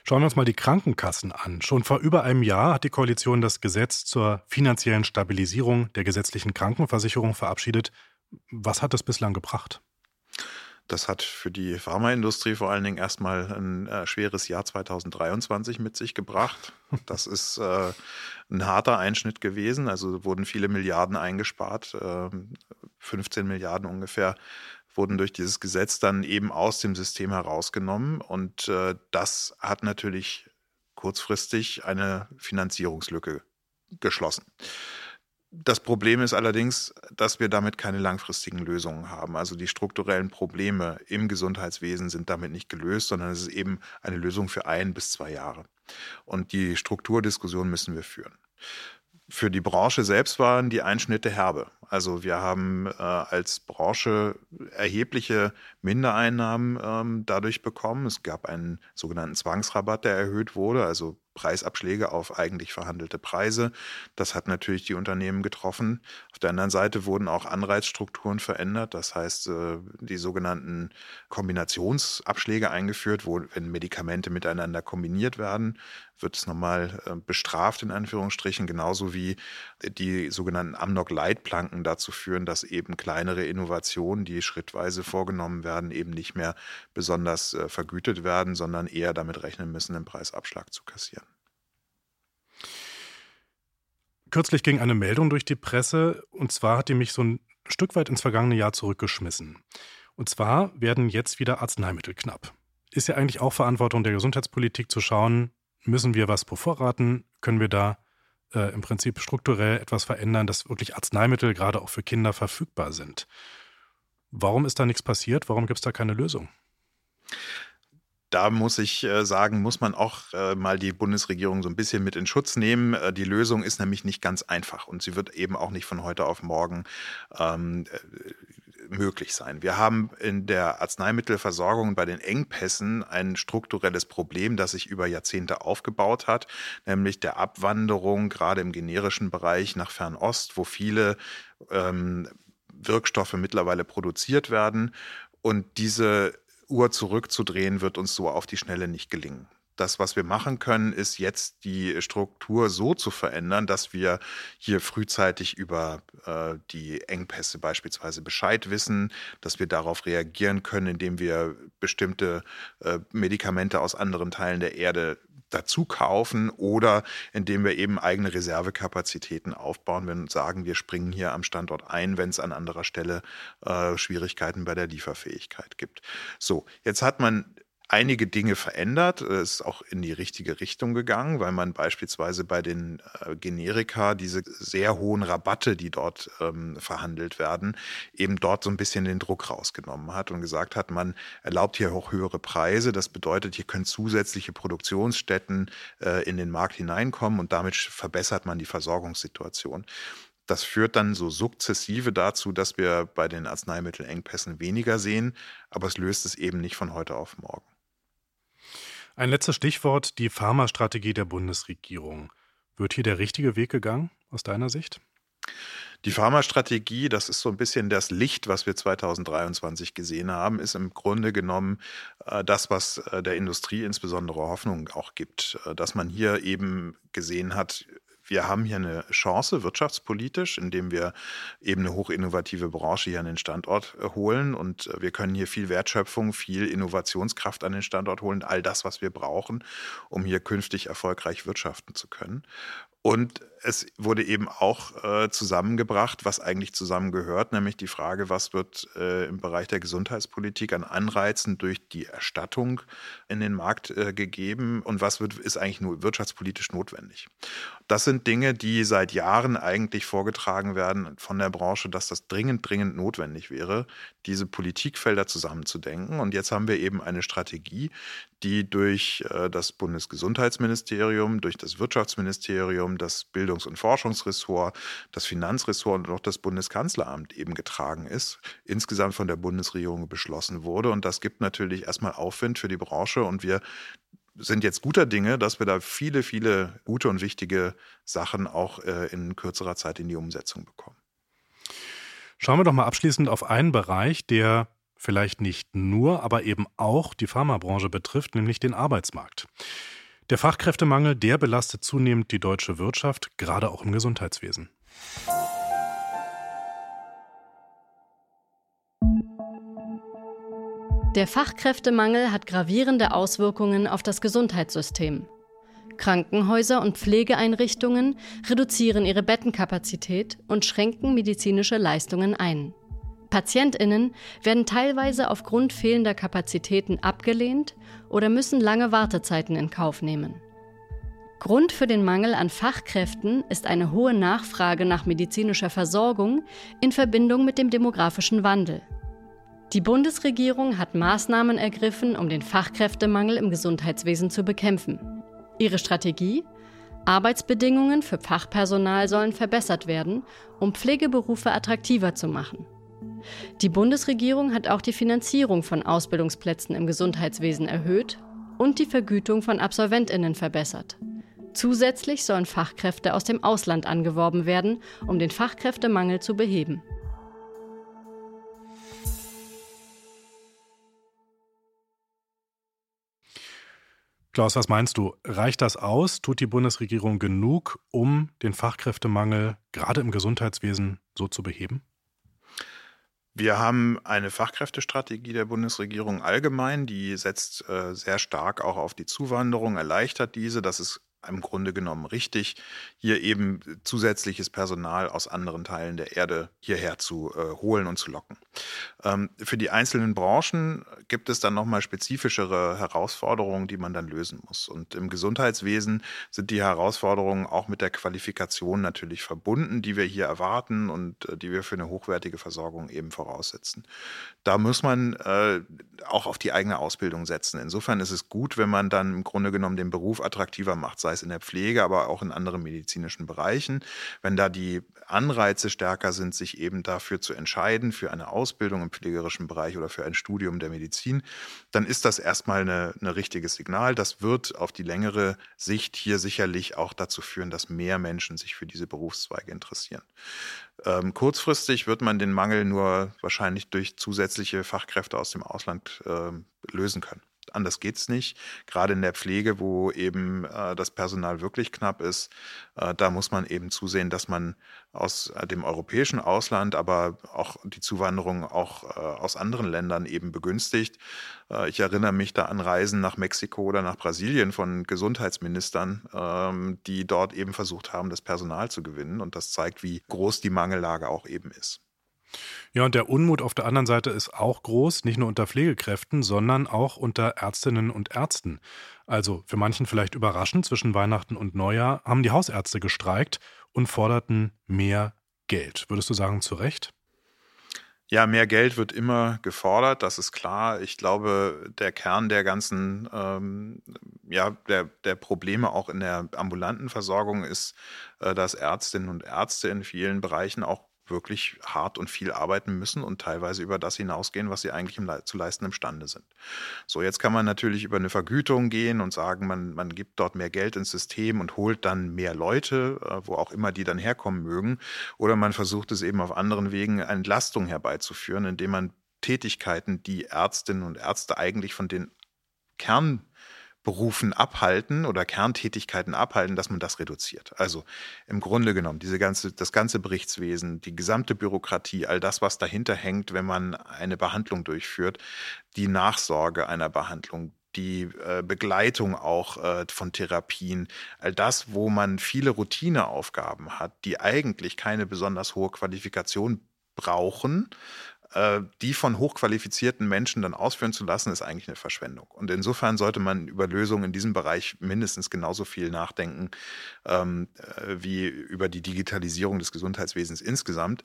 Schauen wir uns mal die Krankenkassen an. Schon vor über einem Jahr hat die Koalition das Gesetz zur finanziellen Stabilisierung der gesetzlichen Krankenversicherung verabschiedet. Was hat das bislang gebracht? Das hat für die Pharmaindustrie vor allen Dingen erstmal ein äh, schweres Jahr 2023 mit sich gebracht. Das ist äh, ein harter Einschnitt gewesen. Also wurden viele Milliarden eingespart, äh, 15 Milliarden ungefähr wurden durch dieses Gesetz dann eben aus dem System herausgenommen. Und äh, das hat natürlich kurzfristig eine Finanzierungslücke geschlossen. Das Problem ist allerdings, dass wir damit keine langfristigen Lösungen haben. Also die strukturellen Probleme im Gesundheitswesen sind damit nicht gelöst, sondern es ist eben eine Lösung für ein bis zwei Jahre. Und die Strukturdiskussion müssen wir führen. Für die Branche selbst waren die Einschnitte herbe. Also wir haben äh, als Branche erhebliche Mindereinnahmen ähm, dadurch bekommen. Es gab einen sogenannten Zwangsrabatt, der erhöht wurde, also Preisabschläge auf eigentlich verhandelte Preise. Das hat natürlich die Unternehmen getroffen. Auf der anderen Seite wurden auch Anreizstrukturen verändert. Das heißt, äh, die sogenannten Kombinationsabschläge eingeführt, wo wenn Medikamente miteinander kombiniert werden, wird es nochmal äh, bestraft in Anführungsstrichen, genauso wie die sogenannten Amnok-Leitplanken dazu führen, dass eben kleinere Innovationen, die schrittweise vorgenommen werden, eben nicht mehr besonders äh, vergütet werden, sondern eher damit rechnen müssen, einen Preisabschlag zu kassieren. Kürzlich ging eine Meldung durch die Presse, und zwar hat die mich so ein Stück weit ins vergangene Jahr zurückgeschmissen. Und zwar werden jetzt wieder Arzneimittel knapp. Ist ja eigentlich auch Verantwortung der Gesundheitspolitik zu schauen, müssen wir was bevorraten? Können wir da äh, im Prinzip strukturell etwas verändern, dass wirklich Arzneimittel gerade auch für Kinder verfügbar sind? Warum ist da nichts passiert? Warum gibt es da keine Lösung? da muss ich äh, sagen, muss man auch äh, mal die Bundesregierung so ein bisschen mit in Schutz nehmen. Äh, die Lösung ist nämlich nicht ganz einfach und sie wird eben auch nicht von heute auf morgen ähm, möglich sein. Wir haben in der Arzneimittelversorgung bei den Engpässen ein strukturelles Problem, das sich über Jahrzehnte aufgebaut hat, nämlich der Abwanderung gerade im generischen Bereich nach Fernost, wo viele ähm, Wirkstoffe mittlerweile produziert werden. Und diese Uhr zurückzudrehen, wird uns so auf die Schnelle nicht gelingen. Das, was wir machen können, ist jetzt die Struktur so zu verändern, dass wir hier frühzeitig über äh, die Engpässe beispielsweise Bescheid wissen, dass wir darauf reagieren können, indem wir bestimmte äh, Medikamente aus anderen Teilen der Erde dazu kaufen oder indem wir eben eigene Reservekapazitäten aufbauen, wenn wir sagen, wir springen hier am Standort ein, wenn es an anderer Stelle äh, Schwierigkeiten bei der Lieferfähigkeit gibt. So, jetzt hat man einige Dinge verändert, Es ist auch in die richtige Richtung gegangen, weil man beispielsweise bei den äh, Generika diese sehr hohen Rabatte, die dort ähm, verhandelt werden, eben dort so ein bisschen den Druck rausgenommen hat und gesagt hat, man erlaubt hier auch höhere Preise. Das bedeutet, hier können zusätzliche Produktionsstätten äh, in den Markt hineinkommen und damit verbessert man die Versorgungssituation. Das führt dann so sukzessive dazu, dass wir bei den Arzneimittelengpässen weniger sehen, aber es löst es eben nicht von heute auf morgen. Ein letztes Stichwort, die Pharmastrategie der Bundesregierung. Wird hier der richtige Weg gegangen aus deiner Sicht? Die Pharmastrategie, das ist so ein bisschen das Licht, was wir 2023 gesehen haben, ist im Grunde genommen äh, das, was äh, der Industrie insbesondere Hoffnung auch gibt, äh, dass man hier eben gesehen hat, wir haben hier eine Chance wirtschaftspolitisch, indem wir eben eine hochinnovative Branche hier an den Standort äh, holen und äh, wir können hier viel Wertschöpfung, viel Innovationskraft an den Standort holen, all das, was wir brauchen, um hier künftig erfolgreich wirtschaften zu können. Und es wurde eben auch äh, zusammengebracht, was eigentlich zusammengehört, nämlich die Frage, was wird äh, im Bereich der Gesundheitspolitik an Anreizen durch die Erstattung in den Markt äh, gegeben und was wird, ist eigentlich nur wirtschaftspolitisch notwendig. Das sind Dinge, die seit Jahren eigentlich vorgetragen werden von der Branche, dass das dringend, dringend notwendig wäre, diese Politikfelder zusammenzudenken. Und jetzt haben wir eben eine Strategie, die durch äh, das Bundesgesundheitsministerium, durch das Wirtschaftsministerium, das Bildungs- und Forschungsressort, das Finanzressort und auch das Bundeskanzleramt eben getragen ist, insgesamt von der Bundesregierung beschlossen wurde. Und das gibt natürlich erstmal Aufwind für die Branche und wir sind jetzt guter Dinge, dass wir da viele, viele gute und wichtige Sachen auch äh, in kürzerer Zeit in die Umsetzung bekommen. Schauen wir doch mal abschließend auf einen Bereich, der vielleicht nicht nur, aber eben auch die Pharmabranche betrifft, nämlich den Arbeitsmarkt. Der Fachkräftemangel, der belastet zunehmend die deutsche Wirtschaft, gerade auch im Gesundheitswesen. Der Fachkräftemangel hat gravierende Auswirkungen auf das Gesundheitssystem. Krankenhäuser und Pflegeeinrichtungen reduzieren ihre Bettenkapazität und schränken medizinische Leistungen ein. Patientinnen werden teilweise aufgrund fehlender Kapazitäten abgelehnt oder müssen lange Wartezeiten in Kauf nehmen. Grund für den Mangel an Fachkräften ist eine hohe Nachfrage nach medizinischer Versorgung in Verbindung mit dem demografischen Wandel. Die Bundesregierung hat Maßnahmen ergriffen, um den Fachkräftemangel im Gesundheitswesen zu bekämpfen. Ihre Strategie? Arbeitsbedingungen für Fachpersonal sollen verbessert werden, um Pflegeberufe attraktiver zu machen. Die Bundesregierung hat auch die Finanzierung von Ausbildungsplätzen im Gesundheitswesen erhöht und die Vergütung von Absolventinnen verbessert. Zusätzlich sollen Fachkräfte aus dem Ausland angeworben werden, um den Fachkräftemangel zu beheben. Klaus, was meinst du? Reicht das aus? Tut die Bundesregierung genug, um den Fachkräftemangel gerade im Gesundheitswesen so zu beheben? Wir haben eine Fachkräftestrategie der Bundesregierung allgemein, die setzt äh, sehr stark auch auf die Zuwanderung, erleichtert diese. Das ist im Grunde genommen richtig, hier eben zusätzliches Personal aus anderen Teilen der Erde hierher zu äh, holen und zu locken. Ähm, für die einzelnen Branchen gibt es dann nochmal spezifischere Herausforderungen, die man dann lösen muss. Und im Gesundheitswesen sind die Herausforderungen auch mit der Qualifikation natürlich verbunden, die wir hier erwarten und äh, die wir für eine hochwertige Versorgung eben voraussetzen. Da muss man äh, auch auf die eigene Ausbildung setzen. Insofern ist es gut, wenn man dann im Grunde genommen den Beruf attraktiver macht, sei es in der Pflege, aber auch in anderen medizinischen Bereichen. Wenn da die Anreize stärker sind, sich eben dafür zu entscheiden, für eine Ausbildung im pflegerischen Bereich oder für ein Studium der Medizin, dann ist das erstmal ein richtiges Signal. Das wird auf die längere Sicht hier sicherlich auch dazu führen, dass mehr Menschen sich für diese Berufszweige interessieren. Ähm, kurzfristig wird man den Mangel nur wahrscheinlich durch zusätzliche Fachkräfte aus dem Ausland äh, lösen können anders geht es nicht. Gerade in der Pflege, wo eben äh, das Personal wirklich knapp ist, äh, da muss man eben zusehen, dass man aus äh, dem europäischen Ausland, aber auch die Zuwanderung auch äh, aus anderen Ländern eben begünstigt. Äh, ich erinnere mich da an Reisen nach Mexiko oder nach Brasilien von Gesundheitsministern, ähm, die dort eben versucht haben, das Personal zu gewinnen. Und das zeigt, wie groß die Mangellage auch eben ist. Ja, und der Unmut auf der anderen Seite ist auch groß, nicht nur unter Pflegekräften, sondern auch unter Ärztinnen und Ärzten. Also für manchen vielleicht überraschend, zwischen Weihnachten und Neujahr haben die Hausärzte gestreikt und forderten mehr Geld. Würdest du sagen, zu Recht? Ja, mehr Geld wird immer gefordert, das ist klar. Ich glaube, der Kern der ganzen, ähm, ja, der, der Probleme auch in der ambulanten Versorgung ist, äh, dass Ärztinnen und Ärzte in vielen Bereichen auch wirklich hart und viel arbeiten müssen und teilweise über das hinausgehen, was sie eigentlich im, zu leisten imstande sind. So, jetzt kann man natürlich über eine Vergütung gehen und sagen, man, man gibt dort mehr Geld ins System und holt dann mehr Leute, äh, wo auch immer die dann herkommen mögen. Oder man versucht es eben auf anderen Wegen Entlastung herbeizuführen, indem man Tätigkeiten, die Ärztinnen und Ärzte eigentlich von den Kern Berufen abhalten oder Kerntätigkeiten abhalten, dass man das reduziert. Also im Grunde genommen, diese ganze, das ganze Berichtswesen, die gesamte Bürokratie, all das, was dahinter hängt, wenn man eine Behandlung durchführt, die Nachsorge einer Behandlung, die äh, Begleitung auch äh, von Therapien, all das, wo man viele Routineaufgaben hat, die eigentlich keine besonders hohe Qualifikation brauchen, die von hochqualifizierten Menschen dann ausführen zu lassen, ist eigentlich eine Verschwendung. Und insofern sollte man über Lösungen in diesem Bereich mindestens genauso viel nachdenken ähm, äh, wie über die Digitalisierung des Gesundheitswesens insgesamt,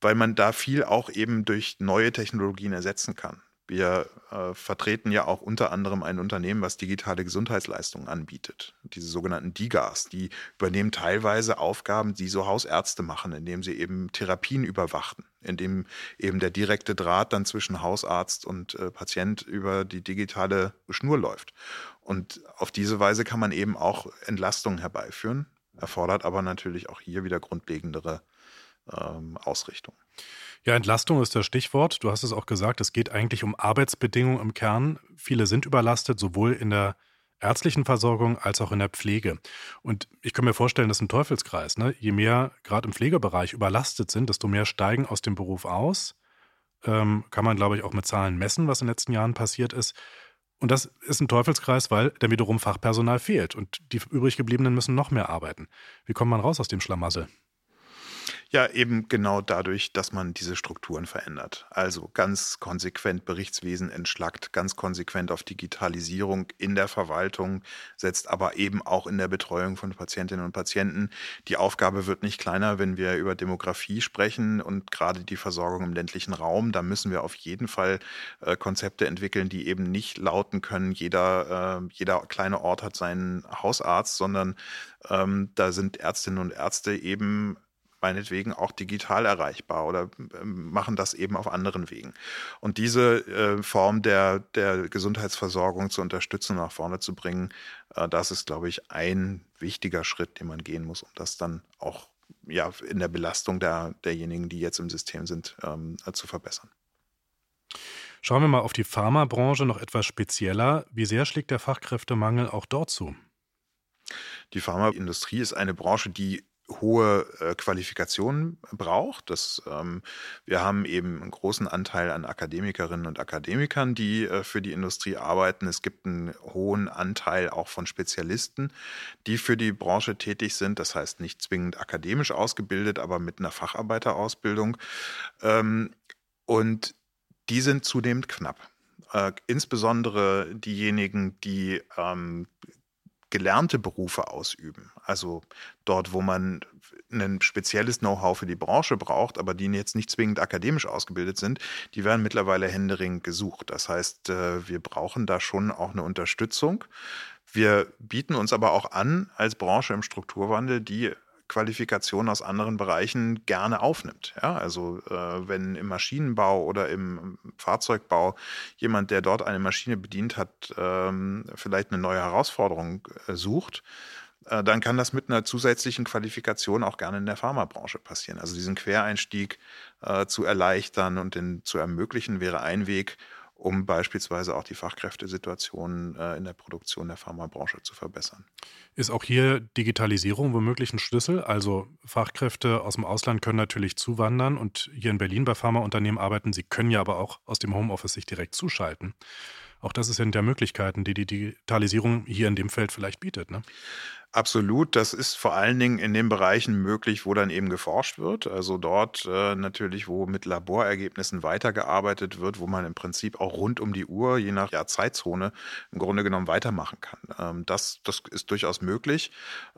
weil man da viel auch eben durch neue Technologien ersetzen kann. Wir äh, vertreten ja auch unter anderem ein Unternehmen, was digitale Gesundheitsleistungen anbietet. Diese sogenannten DIGAs, die übernehmen teilweise Aufgaben, die so Hausärzte machen, indem sie eben Therapien überwachen, indem eben der direkte Draht dann zwischen Hausarzt und äh, Patient über die digitale Schnur läuft. Und auf diese Weise kann man eben auch Entlastungen herbeiführen, erfordert aber natürlich auch hier wieder grundlegendere ähm, Ausrichtung. Ja, Entlastung ist das Stichwort. Du hast es auch gesagt, es geht eigentlich um Arbeitsbedingungen im Kern. Viele sind überlastet, sowohl in der ärztlichen Versorgung als auch in der Pflege. Und ich kann mir vorstellen, das ist ein Teufelskreis. Ne? Je mehr gerade im Pflegebereich überlastet sind, desto mehr steigen aus dem Beruf aus. Ähm, kann man, glaube ich, auch mit Zahlen messen, was in den letzten Jahren passiert ist. Und das ist ein Teufelskreis, weil dann wiederum Fachpersonal fehlt und die übrig gebliebenen müssen noch mehr arbeiten. Wie kommt man raus aus dem Schlamassel? Ja, eben genau dadurch, dass man diese Strukturen verändert. Also ganz konsequent Berichtswesen entschlackt, ganz konsequent auf Digitalisierung in der Verwaltung setzt, aber eben auch in der Betreuung von Patientinnen und Patienten. Die Aufgabe wird nicht kleiner, wenn wir über Demografie sprechen und gerade die Versorgung im ländlichen Raum. Da müssen wir auf jeden Fall äh, Konzepte entwickeln, die eben nicht lauten können, jeder, äh, jeder kleine Ort hat seinen Hausarzt, sondern ähm, da sind Ärztinnen und Ärzte eben meinetwegen auch digital erreichbar oder ähm, machen das eben auf anderen Wegen. Und diese äh, Form der, der Gesundheitsversorgung zu unterstützen nach vorne zu bringen, äh, das ist, glaube ich, ein wichtiger Schritt, den man gehen muss, um das dann auch ja, in der Belastung der, derjenigen, die jetzt im System sind, ähm, zu verbessern. Schauen wir mal auf die Pharmabranche noch etwas spezieller. Wie sehr schlägt der Fachkräftemangel auch dort zu? Die Pharmaindustrie ist eine Branche, die hohe äh, Qualifikationen braucht. Das, ähm, wir haben eben einen großen Anteil an Akademikerinnen und Akademikern, die äh, für die Industrie arbeiten. Es gibt einen hohen Anteil auch von Spezialisten, die für die Branche tätig sind. Das heißt nicht zwingend akademisch ausgebildet, aber mit einer Facharbeiterausbildung. Ähm, und die sind zunehmend knapp. Äh, insbesondere diejenigen, die ähm, gelernte Berufe ausüben. Also dort, wo man ein spezielles Know-how für die Branche braucht, aber die jetzt nicht zwingend akademisch ausgebildet sind, die werden mittlerweile händeringend gesucht. Das heißt, äh, wir brauchen da schon auch eine Unterstützung. Wir bieten uns aber auch an als Branche im Strukturwandel, die Qualifikation aus anderen Bereichen gerne aufnimmt. Ja, also äh, wenn im Maschinenbau oder im Fahrzeugbau jemand, der dort eine Maschine bedient hat, ähm, vielleicht eine neue Herausforderung äh, sucht, äh, dann kann das mit einer zusätzlichen Qualifikation auch gerne in der Pharmabranche passieren. Also diesen Quereinstieg äh, zu erleichtern und den zu ermöglichen, wäre ein Weg, um beispielsweise auch die Fachkräftesituation äh, in der Produktion der Pharmabranche zu verbessern. Ist auch hier Digitalisierung womöglich ein Schlüssel? Also Fachkräfte aus dem Ausland können natürlich zuwandern und hier in Berlin bei Pharmaunternehmen arbeiten. Sie können ja aber auch aus dem Homeoffice sich direkt zuschalten. Auch das ist ja der Möglichkeiten, die die Digitalisierung hier in dem Feld vielleicht bietet. Ne? Absolut, das ist vor allen Dingen in den Bereichen möglich, wo dann eben geforscht wird. Also dort äh, natürlich, wo mit Laborergebnissen weitergearbeitet wird, wo man im Prinzip auch rund um die Uhr, je nach ja, Zeitzone, im Grunde genommen weitermachen kann. Ähm, das, das ist durchaus möglich.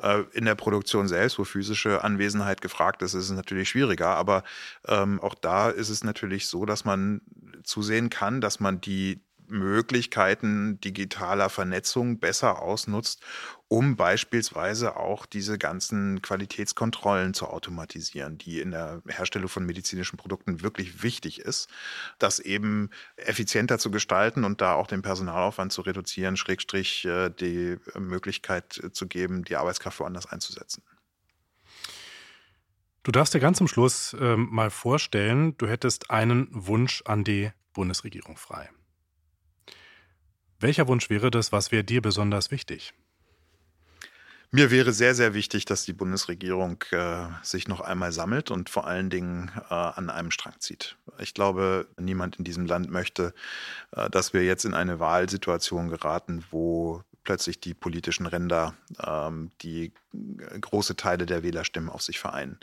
Äh, in der Produktion selbst, wo physische Anwesenheit gefragt ist, ist es natürlich schwieriger. Aber ähm, auch da ist es natürlich so, dass man zusehen kann, dass man die Möglichkeiten digitaler Vernetzung besser ausnutzt, um beispielsweise auch diese ganzen Qualitätskontrollen zu automatisieren, die in der Herstellung von medizinischen Produkten wirklich wichtig ist, das eben effizienter zu gestalten und da auch den Personalaufwand zu reduzieren, Schrägstrich äh, die Möglichkeit zu geben, die Arbeitskraft woanders einzusetzen. Du darfst dir ganz zum Schluss äh, mal vorstellen, du hättest einen Wunsch an die Bundesregierung frei. Welcher Wunsch wäre das? Was wäre dir besonders wichtig? Mir wäre sehr, sehr wichtig, dass die Bundesregierung äh, sich noch einmal sammelt und vor allen Dingen äh, an einem Strang zieht. Ich glaube, niemand in diesem Land möchte, äh, dass wir jetzt in eine Wahlsituation geraten, wo plötzlich die politischen Ränder ähm, die äh, große Teile der Wählerstimmen auf sich vereinen.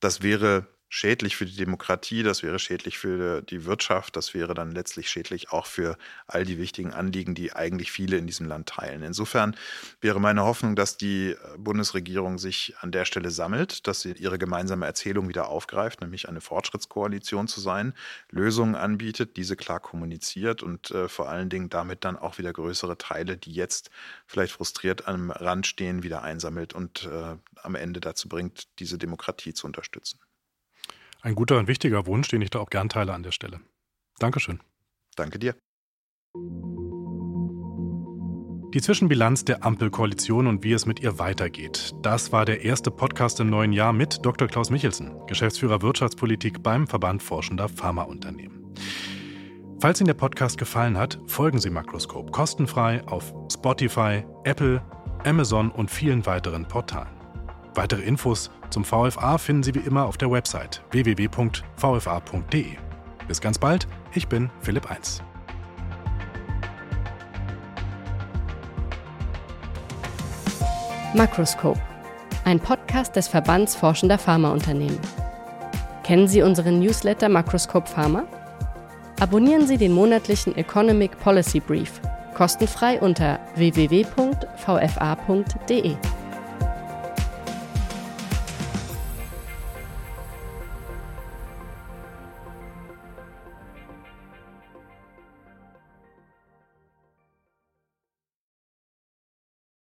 Das wäre schädlich für die Demokratie, das wäre schädlich für die Wirtschaft, das wäre dann letztlich schädlich auch für all die wichtigen Anliegen, die eigentlich viele in diesem Land teilen. Insofern wäre meine Hoffnung, dass die Bundesregierung sich an der Stelle sammelt, dass sie ihre gemeinsame Erzählung wieder aufgreift, nämlich eine Fortschrittskoalition zu sein, Lösungen anbietet, diese klar kommuniziert und äh, vor allen Dingen damit dann auch wieder größere Teile, die jetzt vielleicht frustriert am Rand stehen, wieder einsammelt und äh, am Ende dazu bringt, diese Demokratie zu unterstützen. Ein guter und wichtiger Wunsch, den ich da auch gern teile an der Stelle. Dankeschön. Danke dir. Die Zwischenbilanz der Ampelkoalition und wie es mit ihr weitergeht. Das war der erste Podcast im neuen Jahr mit Dr. Klaus Michelsen, Geschäftsführer Wirtschaftspolitik beim Verband Forschender Pharmaunternehmen. Falls Ihnen der Podcast gefallen hat, folgen Sie Makroskop kostenfrei auf Spotify, Apple, Amazon und vielen weiteren Portalen. Weitere Infos zum VFA finden Sie wie immer auf der Website www.vfa.de. Bis ganz bald, ich bin Philipp 1. Makroskop, ein Podcast des Verbands Forschender Pharmaunternehmen. Kennen Sie unseren Newsletter Makroskop Pharma? Abonnieren Sie den monatlichen Economic Policy Brief kostenfrei unter www.vfa.de.